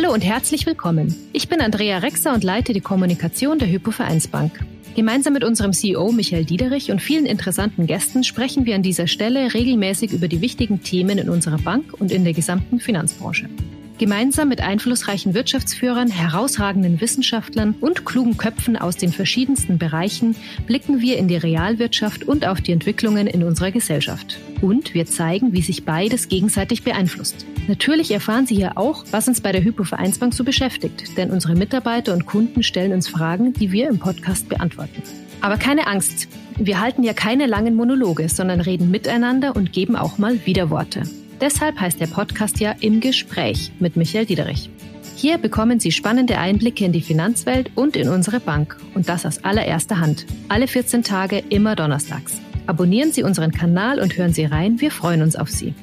Hallo und herzlich willkommen. Ich bin Andrea Rexer und leite die Kommunikation der Hypo Vereinsbank. Gemeinsam mit unserem CEO Michael Diederich und vielen interessanten Gästen sprechen wir an dieser Stelle regelmäßig über die wichtigen Themen in unserer Bank und in der gesamten Finanzbranche. Gemeinsam mit einflussreichen Wirtschaftsführern, herausragenden Wissenschaftlern und klugen Köpfen aus den verschiedensten Bereichen blicken wir in die Realwirtschaft und auf die Entwicklungen in unserer Gesellschaft. Und wir zeigen, wie sich beides gegenseitig beeinflusst. Natürlich erfahren Sie hier auch, was uns bei der Hypo Vereinsbank so beschäftigt, denn unsere Mitarbeiter und Kunden stellen uns Fragen, die wir im Podcast beantworten. Aber keine Angst, wir halten ja keine langen Monologe, sondern reden miteinander und geben auch mal Widerworte. Deshalb heißt der Podcast ja Im Gespräch mit Michael Diederich. Hier bekommen Sie spannende Einblicke in die Finanzwelt und in unsere Bank und das aus allererster Hand. Alle 14 Tage, immer donnerstags. Abonnieren Sie unseren Kanal und hören Sie rein, wir freuen uns auf Sie.